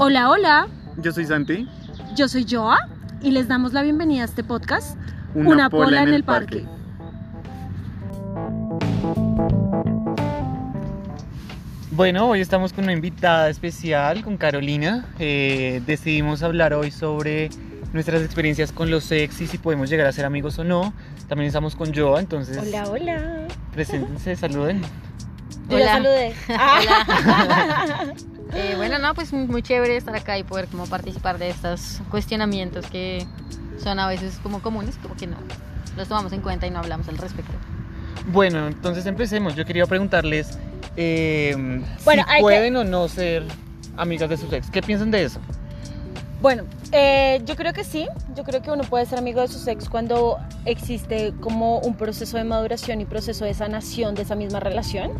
Hola, hola. Yo soy Santi. Yo soy Joa y les damos la bienvenida a este podcast. Una, pola, en el parque. Bueno, hoy estamos con una invitada especial, con Carolina. Eh, decidimos hablar hoy sobre nuestras experiencias con los ex y si podemos llegar a ser amigos o no. También estamos con Joa, entonces Hola, hola. preséntense, saluden. Yo ya saludé. Hola. Eh, bueno, no, pues muy chévere estar acá y poder como participar de estos cuestionamientos que son a veces como comunes, como que no los tomamos en cuenta y no hablamos al respecto. Bueno, entonces empecemos. Yo quería preguntarles eh, Bueno, si hay que- pueden o no ser amigas de sus ex. ¿Qué piensan de eso? Bueno, eh, yo creo que sí. Yo creo que uno puede ser amigo de sus ex cuando existe como un proceso de maduración y proceso de sanación de esa misma relación.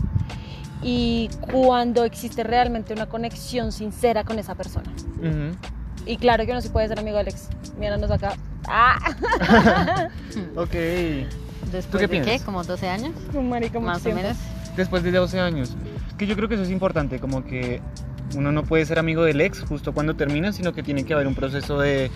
Y cuando existe realmente una conexión sincera con esa persona. Y claro que uno sí puede ser amigo del ex. Míranos acá. ¡Ah! Ok. Después ¿Tú qué de qué, como 12 años, Marica, mucho más o menos. Después de 12 años. Que yo creo que eso es importante, como que uno no puede ser amigo del ex justo cuando termina, sino que tiene que haber un proceso de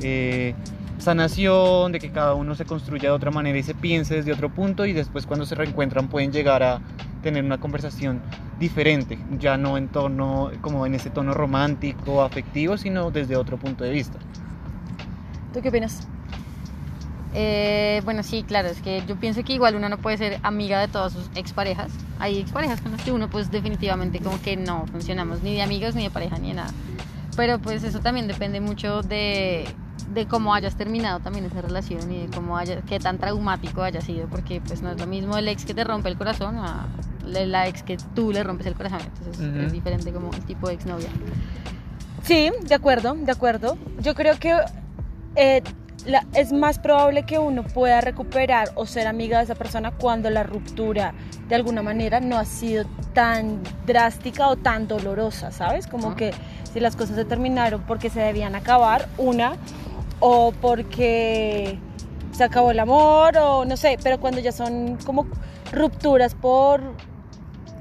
eh, sanación, de que cada uno se construya de otra manera y se piense desde otro punto y después cuando se reencuentran pueden llegar a tener una conversación diferente, ya no en tono, como en ese tono romántico, afectivo, sino desde otro punto de vista. ¿Tú qué opinas? Eh, bueno, sí, claro, es que yo pienso que igual uno no puede ser amiga de todas sus exparejas. Hay exparejas con las que uno pues definitivamente como que no funcionamos ni de amigos, ni de pareja, ni de nada. Pero pues eso también depende mucho de, de cómo hayas terminado también esa relación y de cómo haya, qué tan traumático haya sido, porque pues no es lo mismo el ex que te rompe el corazón a la la ex que tú le rompes el corazón. Entonces es diferente como el tipo de exnovia. Sí, de acuerdo, de acuerdo. Yo creo que eh, la- es más probable que uno pueda recuperar o ser amiga de esa persona cuando la ruptura de alguna manera no ha sido tan drástica o tan dolorosa, ¿sabes? Como que si las cosas se terminaron porque se debían acabar, una, o porque se acabó el amor, o no sé, pero cuando ya son como rupturas por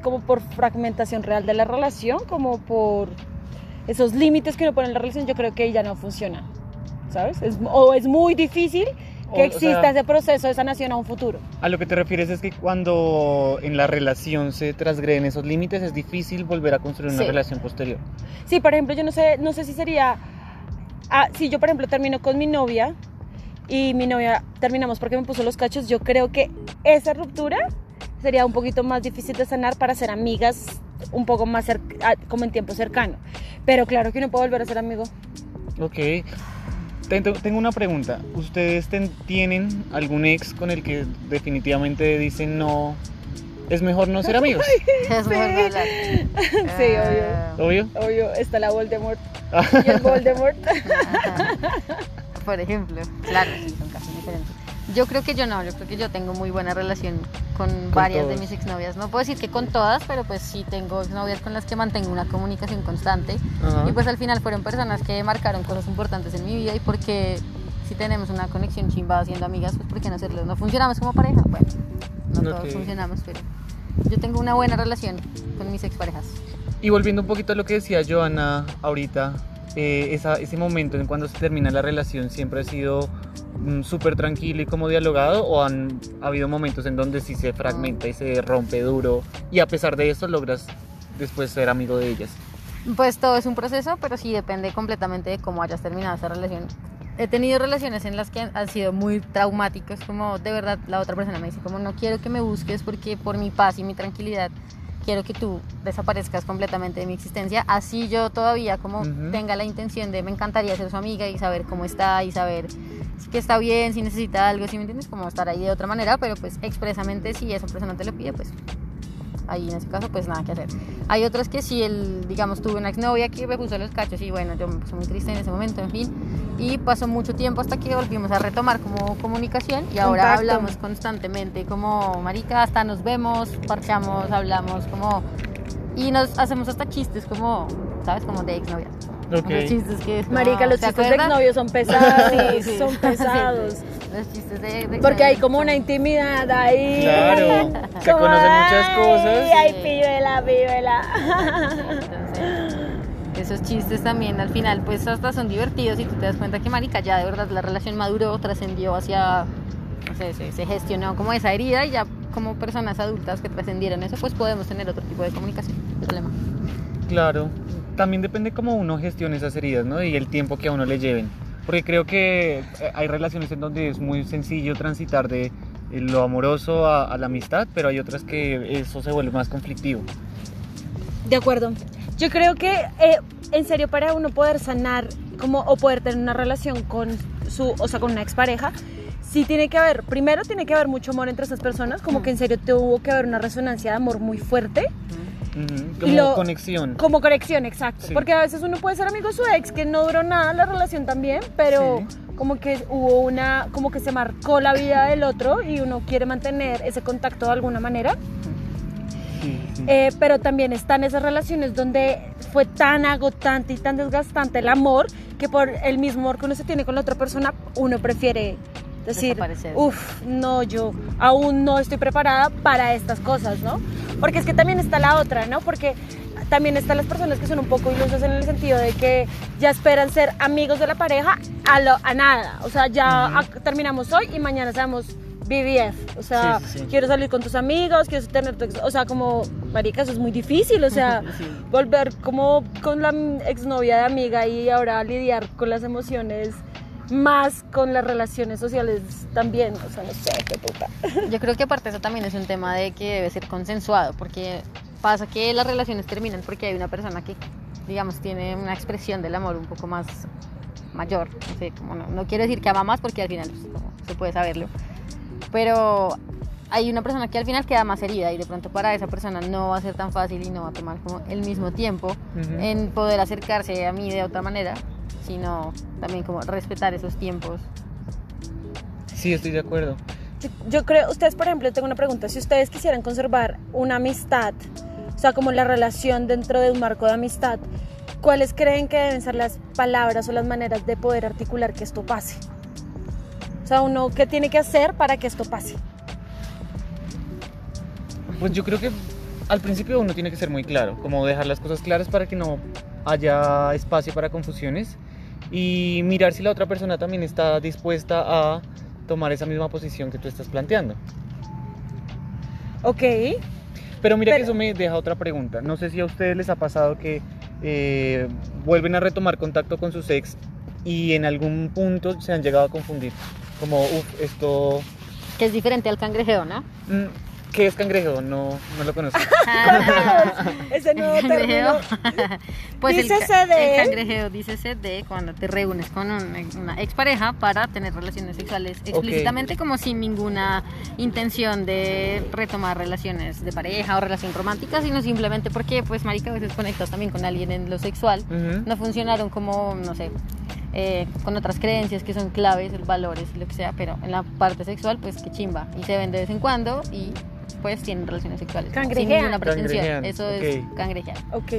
como por fragmentación real de la relación, como por esos límites que uno pone en la relación, yo creo que ya no funciona, ¿sabes? Es- o es muy difícil O- que o exista sea- ese proceso de sanación a un futuro. A lo que te refieres es que cuando en la relación se transgreden esos límites es difícil volver a construir una Sí. relación posterior. Sí, por ejemplo, yo no sé, no sé si sería, ah, si yo por ejemplo termino con mi novia y mi novia terminamos porque me puso los cachos, yo creo que esa ruptura sería un poquito más difícil de sanar para ser amigas un poco más como en tiempo cercano. Pero claro que uno puede volver a ser amigo. Ok. Ten- Tengo una pregunta. ¿Ustedes ten- tienen algún ex con el que definitivamente dicen no, es mejor no ser amigos? Es mejor no hablar. Sí, obvio. Ah, ¿Obvio? Obvio, está la Voldemort. Y el Voldemort. Por ejemplo, claro, sí, son casos diferentes. Yo creo que yo no, yo creo que yo tengo muy buena relación con, varias de mis exnovias. No puedo decir que con todas, pero pues sí tengo exnovias con las que mantengo una comunicación constante. Ajá. Y pues al final fueron personas que marcaron cosas importantes en mi vida y porque si tenemos una conexión chimba siendo amigas, pues ¿por qué no hacerlo? ¿No funcionamos como pareja? Bueno, no todos funcionamos, pero yo tengo una buena relación con mis exparejas. Y volviendo un poquito a lo que decía Joana ahorita, eh, esa- ese momento en cuando se termina la relación siempre ha sido mm, súper tranquilo y como dialogado o han habido momentos en donde sí se fragmenta y se rompe duro y a pesar de eso logras después ser amigo de ellas. Pues todo es un proceso, pero sí depende completamente de cómo hayas terminado esa relación. He tenido relaciones en las que han sido muy traumáticas, como de verdad la otra persona me dice, como no quiero que me busques porque por mi paz y mi tranquilidad quiero que tú desaparezcas completamente de mi existencia. Así yo todavía como tenga la intención de me encantaría ser su amiga y saber cómo está y saber si que está bien, si necesita algo, si me entiendes, como estar ahí de otra manera, pero pues expresamente si esa persona te lo pide, pues ahí en ese caso pues nada que hacer. Hay otros que sí, el, digamos, tuve una exnovia que me puso los cachos y bueno, yo me puse muy triste en ese momento, en fin. Y pasó mucho tiempo hasta que volvimos a retomar como comunicación y ahora Contacto. hablamos constantemente como marica, hasta nos vemos, parchamos, hablamos como... Y nos hacemos hasta chistes como, ¿sabes? Como de exnovia. Ok. Los chistes que... es como, Marica, los ¿se chistes de acuerdan? exnovios son pesados, Sí, sí. son Sí, pesados. sí. Los chistes de, de Porque hay como una intimidad ahí. Claro, se Como, conocen muchas "Ay, cosas. Ay, Sí. píbela, píbela. Entonces, esos chistes también al final pues hasta son divertidos y tú te das cuenta que marica ya de verdad la relación maduró, trascendió hacia, no sé, se, se gestionó como esa herida y ya como personas adultas que trascendieron eso pues podemos tener otro tipo de comunicación, problema. Claro, también depende cómo uno gestione esas heridas, ¿no? Y el tiempo que a uno le lleven. Porque creo que eh, hay relaciones en donde es muy sencillo transitar de eh, lo amoroso a, a la amistad, pero hay otras que eso se vuelve más conflictivo. De acuerdo. Yo creo que, eh, en serio, para uno poder sanar como, o poder tener una relación con su, o sea, con una expareja, sí tiene que haber, primero tiene que haber mucho amor entre esas personas, como que en serio tuvo que haber una resonancia de amor muy fuerte. Como lo- conexión. Como conexión, exacto. Sí. Porque a veces uno puede ser amigo de su ex, que no duró nada la relación también, pero como que hubo una, como que se marcó la vida del otro y uno quiere mantener ese contacto de alguna manera. Sí. Eh, pero también están esas relaciones donde fue tan agotante y tan desgastante el amor que por el mismo amor que uno se tiene con la otra persona, uno prefiere decir, uff, no, yo aún no estoy preparada para estas cosas, ¿no? Porque es que también está la otra, ¿no? Porque también están las personas que son un poco ilusas en el sentido de que ya esperan ser amigos de la pareja a, lo, a nada. O sea, ya terminamos hoy y mañana seamos BBF. O sea, Sí, sí, sí. quiero salir con tus amigos, quiero tener tu ex- O sea, como, marica, eso es muy difícil. O sea, volver como con la exnovia de amiga y ahora lidiar con las emociones más con las relaciones sociales también. O sea, no sé, qué puta. Yo creo que aparte eso también es un tema de que debe ser consensuado, porque pasa que las relaciones terminan porque hay una persona que, digamos, tiene una expresión del amor un poco más mayor. No sé, como no, no quiero decir que ama más porque al final pues, como se puede saberlo. Pero hay una persona que al final queda más herida y de pronto para esa persona no va a ser tan fácil y no va a tomar como el mismo tiempo Ujú. en poder acercarse a mí de otra manera, sino también como respetar esos tiempos. Sí, estoy de acuerdo. Yo, yo creo, ustedes, por ejemplo, tengo una pregunta. Si ustedes quisieran conservar una amistad, o sea, como la relación dentro de un marco de amistad, ¿cuáles creen que deben ser las palabras o las maneras de poder articular que esto pase? O sea, uno, ¿qué tiene que hacer para que esto pase? Pues yo creo que al principio uno tiene que ser muy claro, como dejar las cosas claras para que no haya espacio para confusiones y mirar si la otra persona también está dispuesta a tomar esa misma posición que tú estás planteando. Ok. Pero mira que eso me deja otra pregunta. No sé si a ustedes les ha pasado que eh, vuelven a retomar contacto con sus ex y en algún punto se han llegado a confundir. Como, uff, esto... Que es diferente al cangrejeo, ¿no? mm, ¿Qué es cangrejo? No, no lo conozco. Ese nuevo El término. Pues el, Dícese ca- de- el cangrejeo dícese de cuando te reúnes con un- una expareja para tener relaciones sexuales explícitamente como sin ninguna intención de retomar relaciones de pareja o relación romántica, sino simplemente porque pues marica a veces conectas también con alguien en lo sexual, no funcionaron como, no sé, eh, con otras creencias que son claves, valores, lo que sea, pero en la parte sexual pues que chimba. Y se ven de vez en cuando y pues tienen relaciones sexuales sin Cangrejean. ninguna pretensión, eso ok. es cangrejear Ok.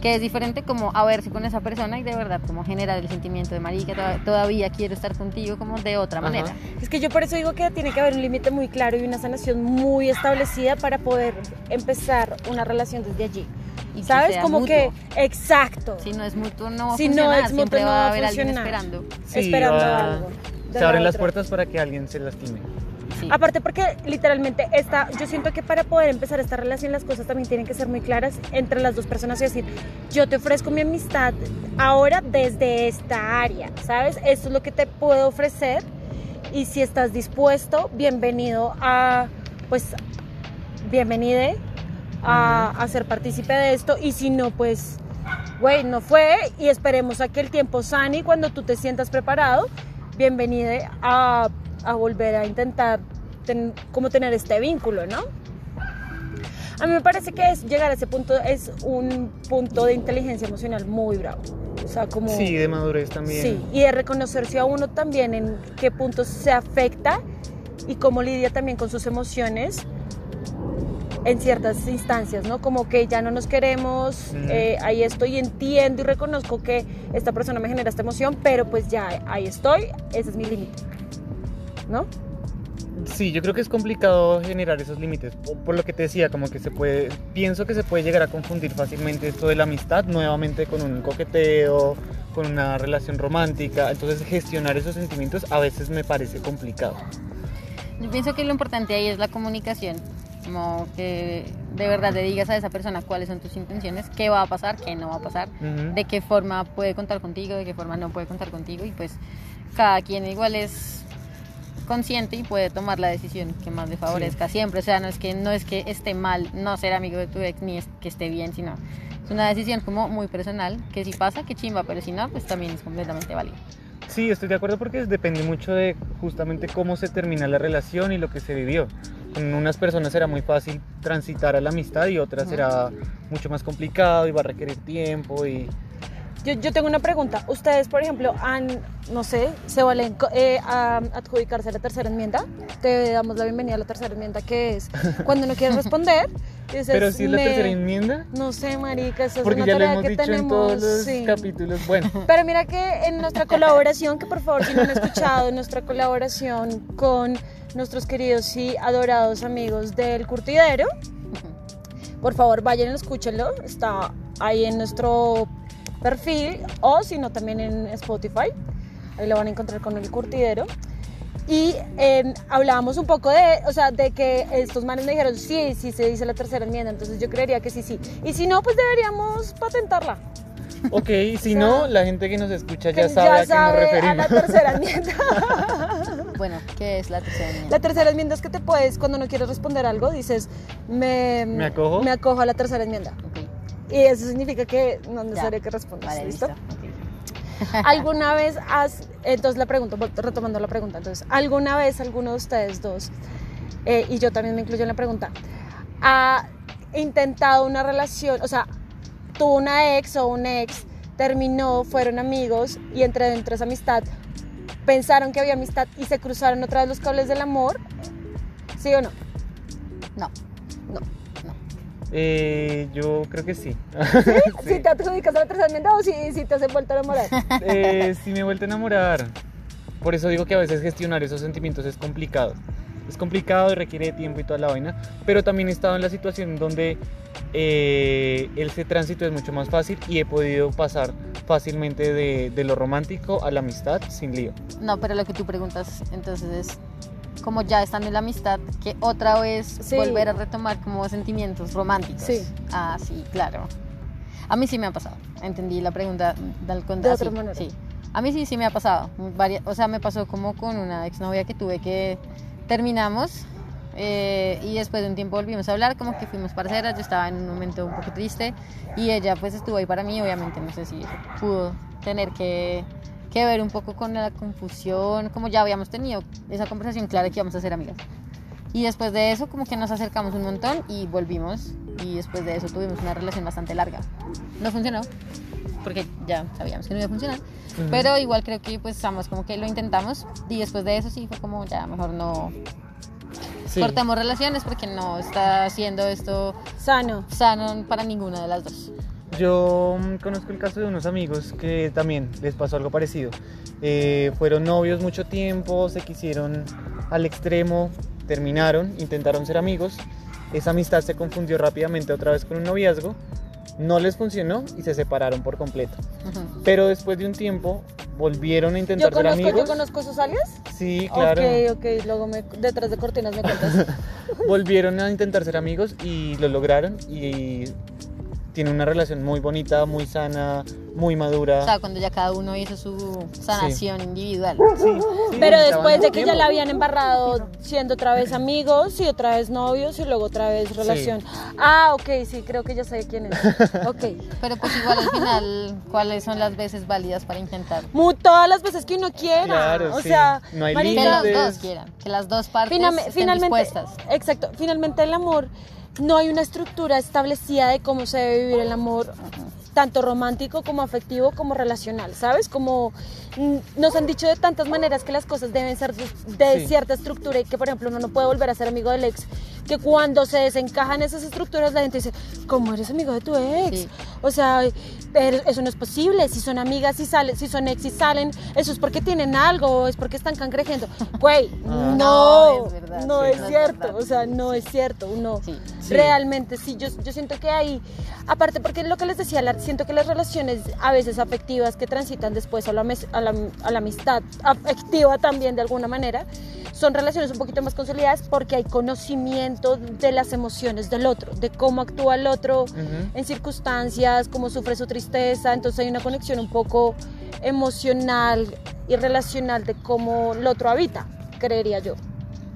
que es diferente como a verse con esa persona y de verdad como generar el sentimiento de marica toda- todavía quiero estar contigo como de otra Ajá. manera Es que yo por eso digo que tiene que haber un límite muy claro y una sanación muy establecida para poder empezar una relación desde allí. y que ¿Sabes? sea Como mutuo. que, exacto. si no es mutuo no va a Si no funcionar es siempre mutuo, no va va a a haber alguien esperando Sí, esperando va- algo. Se abren las puertas para que alguien se lastime. Sí. Aparte porque literalmente esta, yo siento que para poder empezar esta relación las cosas también tienen que ser muy claras entre las dos personas y decir, yo te ofrezco mi amistad ahora desde esta área, ¿sabes? Esto es lo que te puedo ofrecer y si estás dispuesto, bienvenido a, pues, bienvenide a, a ser partícipe de esto y si no, pues, güey, no fue y esperemos a que el tiempo sane y cuando tú te sientas preparado, bienvenide a, a volver a intentar ten- como tener este vínculo, ¿no? A mí me parece que es, llegar a ese punto es un punto de inteligencia emocional muy bravo. O sea, como... Sí, de madurez también. Sí, y de reconocerse a uno también en qué puntos se afecta y cómo lidia también con sus emociones en ciertas instancias, ¿no? Como que ya no nos queremos, Ujú. eh, ahí estoy, entiendo y reconozco que esta persona me genera esta emoción, pero pues ya ahí estoy, ese es mi límite, ¿no? Sí, yo creo que es complicado generar esos límites. Por, por lo que te decía, como que se puede, pienso que se puede llegar a confundir fácilmente esto de la amistad nuevamente con un coqueteo, con una relación romántica. Entonces gestionar esos sentimientos a veces me parece complicado. Yo pienso que lo importante ahí es la comunicación. Como que de verdad le digas a esa persona cuáles son tus intenciones, qué va a pasar, qué no va a pasar, de qué forma puede contar contigo, de qué forma no puede contar contigo. Y pues cada quien igual es consciente y puede tomar la decisión que más le favorezca siempre. O sea, no es que no es que esté mal no ser amigo de tu ex ni es que esté bien, sino es una decisión como muy personal, que si pasa, que chimba, pero si no, pues también es completamente válido. Sí, estoy de acuerdo porque depende mucho de justamente cómo se termina la relación y lo que se vivió. Con unas personas será muy fácil transitar a la amistad y otras Ujú. será mucho más complicado y va a requerir tiempo y Yo, yo tengo una pregunta. Ustedes, por ejemplo, han, no sé, se valen eh, a adjudicarse a la tercera enmienda. Te damos la bienvenida a la tercera enmienda, que es cuando no quieres responder. dices, Pero si es la me- tercera enmienda, No sé, marica, eso es porque una ya lo tarea hemos que dicho tenemos. en todos los sí. capítulos. Bueno, Pero mira que en nuestra colaboración, que por favor si no han escuchado, nuestra colaboración con nuestros queridos y adorados amigos del curtidero, por favor vayan y escúchenlo, está ahí en nuestro perfil o si no también en Spotify, ahí lo van a encontrar con el curtidero. Y eh, hablábamos un poco de, o sea, de que estos manes me dijeron, sí, sí se dice la tercera enmienda, entonces yo creería que sí, sí. Y si no, pues deberíamos patentarla. ok, si sea, no, la gente que nos escucha ya sabe a qué sabe nos a referimos. la tercera enmienda. Bueno, ¿qué es la tercera enmienda? La tercera enmienda es que te puedes, cuando no quieres responder algo, dices, me, ¿Me acojo? me acojo a la tercera enmienda. Ok, Y eso significa que no es necesario que respondas. Vale, ¿Listo? listo. ok. ¿Alguna vez has, entonces la pregunta, retomando la pregunta, entonces, ¿alguna vez alguno de ustedes dos, eh, y yo también me incluyo en la pregunta, ha intentado una relación, o sea, tuvo una ex o un ex, terminó, fueron amigos y entre dentro de esa amistad pensaron que había amistad y se cruzaron otra vez los cables del amor? ¿Sí o no? No, No. Eh, yo creo que sí. ¿Si Sí. te adjudicas a la tercera enmienda o si, si te has vuelto a enamorar? Eh, sí me he vuelto a enamorar. Por eso digo que a veces gestionar esos sentimientos es complicado. Es complicado y requiere de tiempo y toda la vaina. Pero también he estado en la situación donde eh, ese tránsito es mucho más fácil y he podido pasar fácilmente de, de lo romántico a la amistad sin lío. No, pero lo que tú preguntas entonces es como ya estando en la amistad, que otra vez Sí. volver a retomar como sentimientos románticos. Sí. Ah, sí, claro. A mí sí me ha pasado. Entendí la pregunta del De así, otra manera. Sí. A mí sí, sí me ha pasado. Varia- o sea, me pasó como con una exnovia que tuve que terminamos eh, y después de un tiempo volvimos a hablar, como que fuimos parceras, yo estaba en un momento un poco triste y ella pues estuvo ahí para mí, obviamente no sé si pudo tener que, que ver un poco con la confusión, como ya habíamos tenido esa conversación clara que íbamos a ser amigas. Y después de eso como que nos acercamos un montón y volvimos y después de eso tuvimos una relación bastante larga. No funcionó porque ya sabíamos que no iba a funcionar, Ujú. pero igual creo que pues ambos como que lo intentamos y después de eso sí fue como ya mejor no Sí. cortamos relaciones porque no está haciendo esto Sano. sano para ninguna de las dos. Yo mm, conozco el caso de unos amigos que también les pasó algo parecido. Eh, fueron novios mucho tiempo, se quisieron al extremo, terminaron, intentaron ser amigos. Esa amistad se confundió rápidamente otra vez con un noviazgo. No les funcionó y se separaron por completo. Pero después de un tiempo volvieron a Yo intentar ser conozco, yo amigos. conozco sus alias. Sí, claro. Ok, ok, luego me, detrás de cortinas me cuentas. Volvieron a intentar ser amigos y lo lograron y tienen una relación muy bonita, muy sana, muy madura. O sea, cuando ya cada uno hizo su sanación individual. Sí, sí, Pero después de que ya la habían embarrado siendo otra vez amigos y otra vez novios y luego otra vez relación. Ah, ok, sí, creo que ya sé quién es. Ok. Pero pues igual al final, ¿cuáles son las veces válidas para intentar? Mu- todas las veces que uno quiera. Claro, o sí. sea, No hay Que límites. dos quieran, que las dos partes finalme- estén finalmente, dispuestas. exacto, finalmente el amor no hay una estructura establecida de cómo se debe vivir el amor tanto romántico como afectivo como relacional, ¿sabes? Como mm, nos han dicho de tantas maneras que las cosas deben ser de de Sí. cierta estructura y que por ejemplo uno no puede volver a ser amigo del ex que cuando se desencajan esas estructuras la gente dice, ¿cómo eres amigo de tu ex? Sí. O sea, pero eso no es posible. Si son amigas y salen, si son ex y salen, eso es porque tienen algo, es porque están cangrejiendo. Güey, Ah. no, No, es verdad, no sí, es no es cierto. verdad. O sea, no es cierto. Uno Sí. Sí. realmente, sí, yo, yo siento que hay, aparte porque lo que les decía, la- siento que las relaciones a veces afectivas que transitan después a la, mes- a la, a la amistad afectiva también de alguna manera, son relaciones un poquito más consolidadas porque hay conocimiento de las emociones del otro, de cómo actúa el otro en circunstancias, cómo sufre su tristeza, entonces hay una conexión un poco emocional y relacional de cómo el otro habita, creería yo.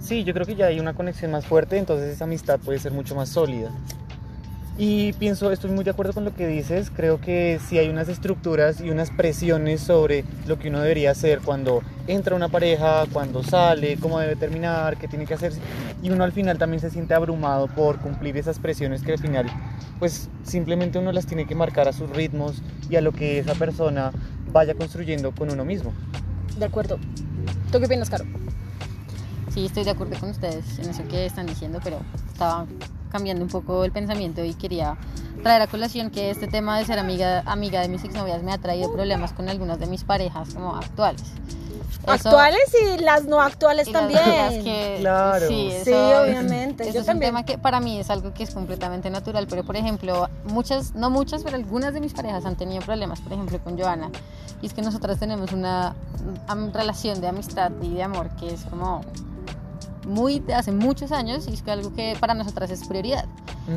Sí, yo creo que ya hay una conexión más fuerte, entonces esa amistad puede ser mucho más sólida. Y pienso, estoy muy de acuerdo con lo que dices, creo que sí hay unas estructuras y unas presiones sobre lo que uno debería hacer cuando entra una pareja, cuando sale, cómo debe terminar, qué tiene que hacer. Y uno al final también se siente abrumado por cumplir esas presiones que al final, pues simplemente uno las tiene que marcar a sus ritmos y a lo que esa persona vaya construyendo con uno mismo. De acuerdo. ¿Tú qué opinas, Caro? Sí, estoy de acuerdo con ustedes en eso que están diciendo, pero estaba cambiando un poco el pensamiento y quería traer a colación que este tema de ser amiga, amiga de mis exnovias me ha traído problemas con algunas de mis parejas como actuales. Eso- Actuales y las no actuales y las también. otras que- Claro. Sí, Sí, eso- obviamente. Eso Yo es también. un tema que para mí es algo que es completamente natural, pero por ejemplo, muchas, no muchas, pero algunas de mis parejas han tenido problemas, por ejemplo con Joana, y es que nosotras tenemos una relación de amistad y de amor que es como muy de hace muchos años y es algo que para nosotras es prioridad.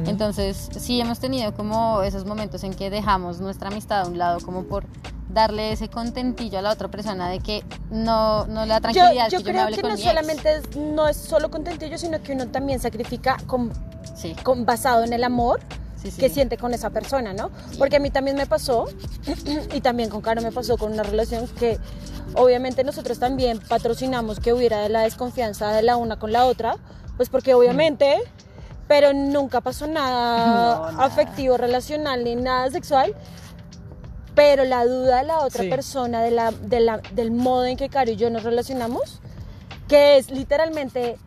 Entonces, sí hemos tenido como esos momentos en que dejamos nuestra amistad a un lado como por darle ese contentillo a la otra persona de que no, no le da Yo, tranquilidad yo que yo me creo hable que con no mi ex. solamente es, no es solo contentillo, sino que uno también sacrifica con, Sí, con- basado en el amor sí, sí. que siente con esa persona, ¿no? Porque a mí también me pasó, y también con Caro me pasó con una relación que obviamente nosotros también patrocinamos que hubiera la desconfianza de la una con la otra, pues porque obviamente, pero nunca pasó nada No, nada. afectivo, relacional ni nada sexual. Pero la duda de la otra Sí. persona, de la, de la, del modo en que Caro y yo nos relacionamos, que es literalmente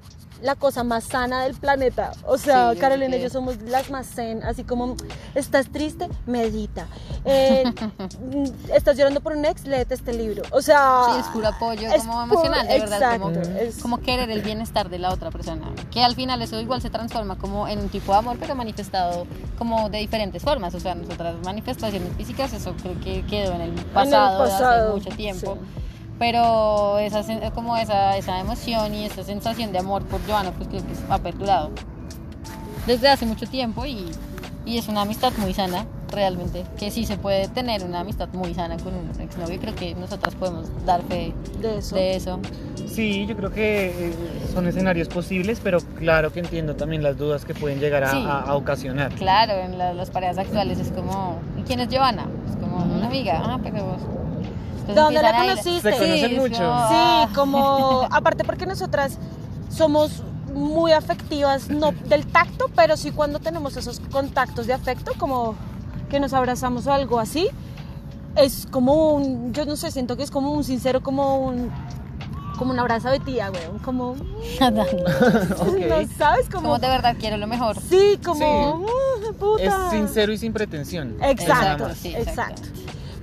la cosa más sana del planeta. O sea, Sí, Carolina y yo somos las más zen, así como estás triste, medita. Eh, estás llorando por un ex, léete este libro. O sea, Sí, es puro apoyo es como emocional, de verdad, como, es- como querer el bienestar de la otra persona. Que al final eso igual se transforma como en un tipo de amor, pero manifestado como de diferentes formas. O sea, nosotras manifestaciones físicas, eso creo que quedó en el pasado, de pasado, hace mucho tiempo. sí. Pero esa, como esa, esa emoción y esa sensación de amor por Joana, pues creo que ha perdurado desde hace mucho tiempo y, y es una amistad muy sana, realmente. Que sí se puede tener una amistad muy sana con un exnovio. Creo que nosotras podemos dar fe de eso. de eso. Sí, yo creo que eh, son escenarios posibles, pero claro que entiendo también las dudas que pueden llegar a, Sí. a- a ocasionar. Claro, en la- las parejas actuales es como, ¿y quién es Giovanna? Es como una amiga, ah, pero vos. ¿Dónde la conociste? Se conocen es mucho. Sí, como, aparte porque nosotras somos muy afectivas, no del tacto, pero sí cuando tenemos esos contactos de afecto, como que nos abrazamos o algo así, es como un, yo no sé, siento que es como un sincero, como un, como un abrazo de tía, weón, como, no sabes, como, como de verdad quiero lo mejor. sí, como, Sí. "Uh, puta". Es sincero y sin pretensión. Exacto, Exacto, sí, exacto. exacto.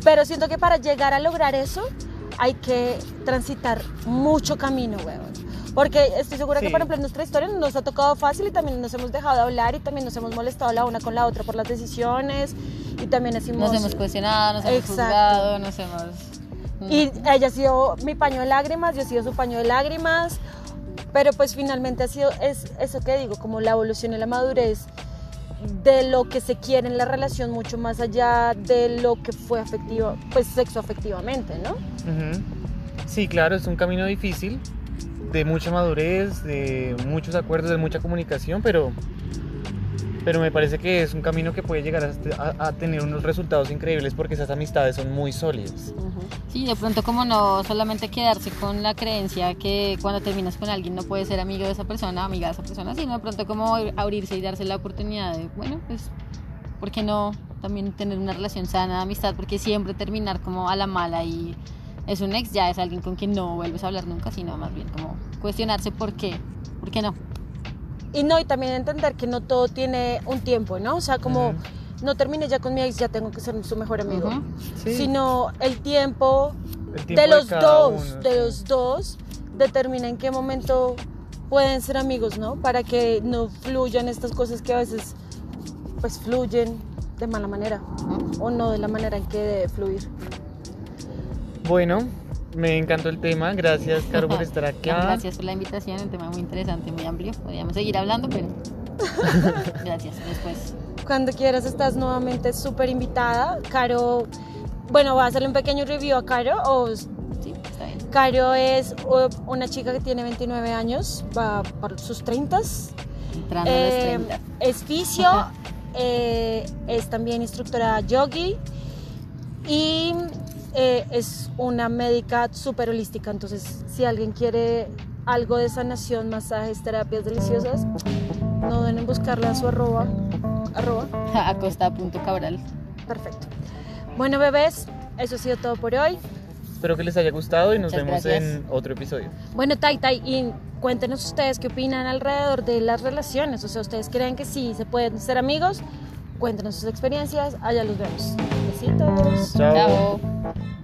Pero siento que para llegar a lograr eso hay que transitar mucho camino, weón. Porque estoy segura que, Sí. por ejemplo, en nuestra historia nos ha tocado fácil y también nos hemos dejado de hablar y también nos hemos molestado la una con la otra por las decisiones y también. Nos hemos cuestionado, nos hemos Exacto. juzgado, nos hemos... Y ella ha sido mi paño de lágrimas, yo he sido su paño de lágrimas, pero pues finalmente ha sido es, eso que digo, como la evolución y la madurez de lo que se quiere en la relación mucho más allá de lo que fue afectivo, pues sexo afectivamente, ¿no? Sí, claro, es un camino difícil, de mucha madurez, de muchos acuerdos, de mucha comunicación, pero, pero me parece que es un camino que puede llegar a, a- a tener unos resultados increíbles porque esas amistades son muy sólidas. Sí, de pronto como no solamente quedarse con la creencia que cuando terminas con alguien no puedes ser amigo de esa persona, amiga de esa persona, sino de pronto como abrirse y darse la oportunidad de, bueno, pues, ¿por qué no también tener una relación sana de amistad? Porque siempre terminar como a la mala y es un ex, ya es alguien con quien no vuelves a hablar nunca, sino más bien como cuestionarse por qué, por qué no. Y no, y también entender que no todo tiene un tiempo, ¿no? O sea, como. No termine ya con mi ex, ya tengo que ser su mejor amigo. Sí. Sino el tiempo, El tiempo de los dos, uno, de sí. los dos, determina en qué momento pueden ser amigos, ¿no? Para que no fluyan estas cosas que a veces pues fluyen de mala manera o no de la manera en que debe fluir. Bueno, me encantó el tema. Gracias, Caro, por estar acá. Gracias por la invitación, un tema muy interesante, muy amplio. Podríamos seguir hablando, pero gracias. Después. Cuando quieras estás nuevamente súper invitada. Caro, bueno, voy a hacerle un pequeño review a Caro. O, Sí, está bien. Caro es uh, una chica que tiene 29 años, va por sus 30. Entrando a los Eh, 30. es fisio, eh, es también instructora yogi y eh, es una médica súper holística. Entonces, si alguien quiere algo de sanación, masajes, terapias deliciosas, no duden en buscarla a su arroba. Arroba. Acosta.cabral. Perfecto. Bueno, bebés, eso ha sido todo por hoy. Espero que les haya gustado y nos Muchas vemos gracias. en otro episodio. Bueno, Tai Tai, y cuéntenos ustedes qué opinan alrededor de las relaciones. O sea, ¿ustedes creen que sí se pueden ser amigos? Cuéntenos sus experiencias. Allá los vemos. Besitos. Chao. Chao.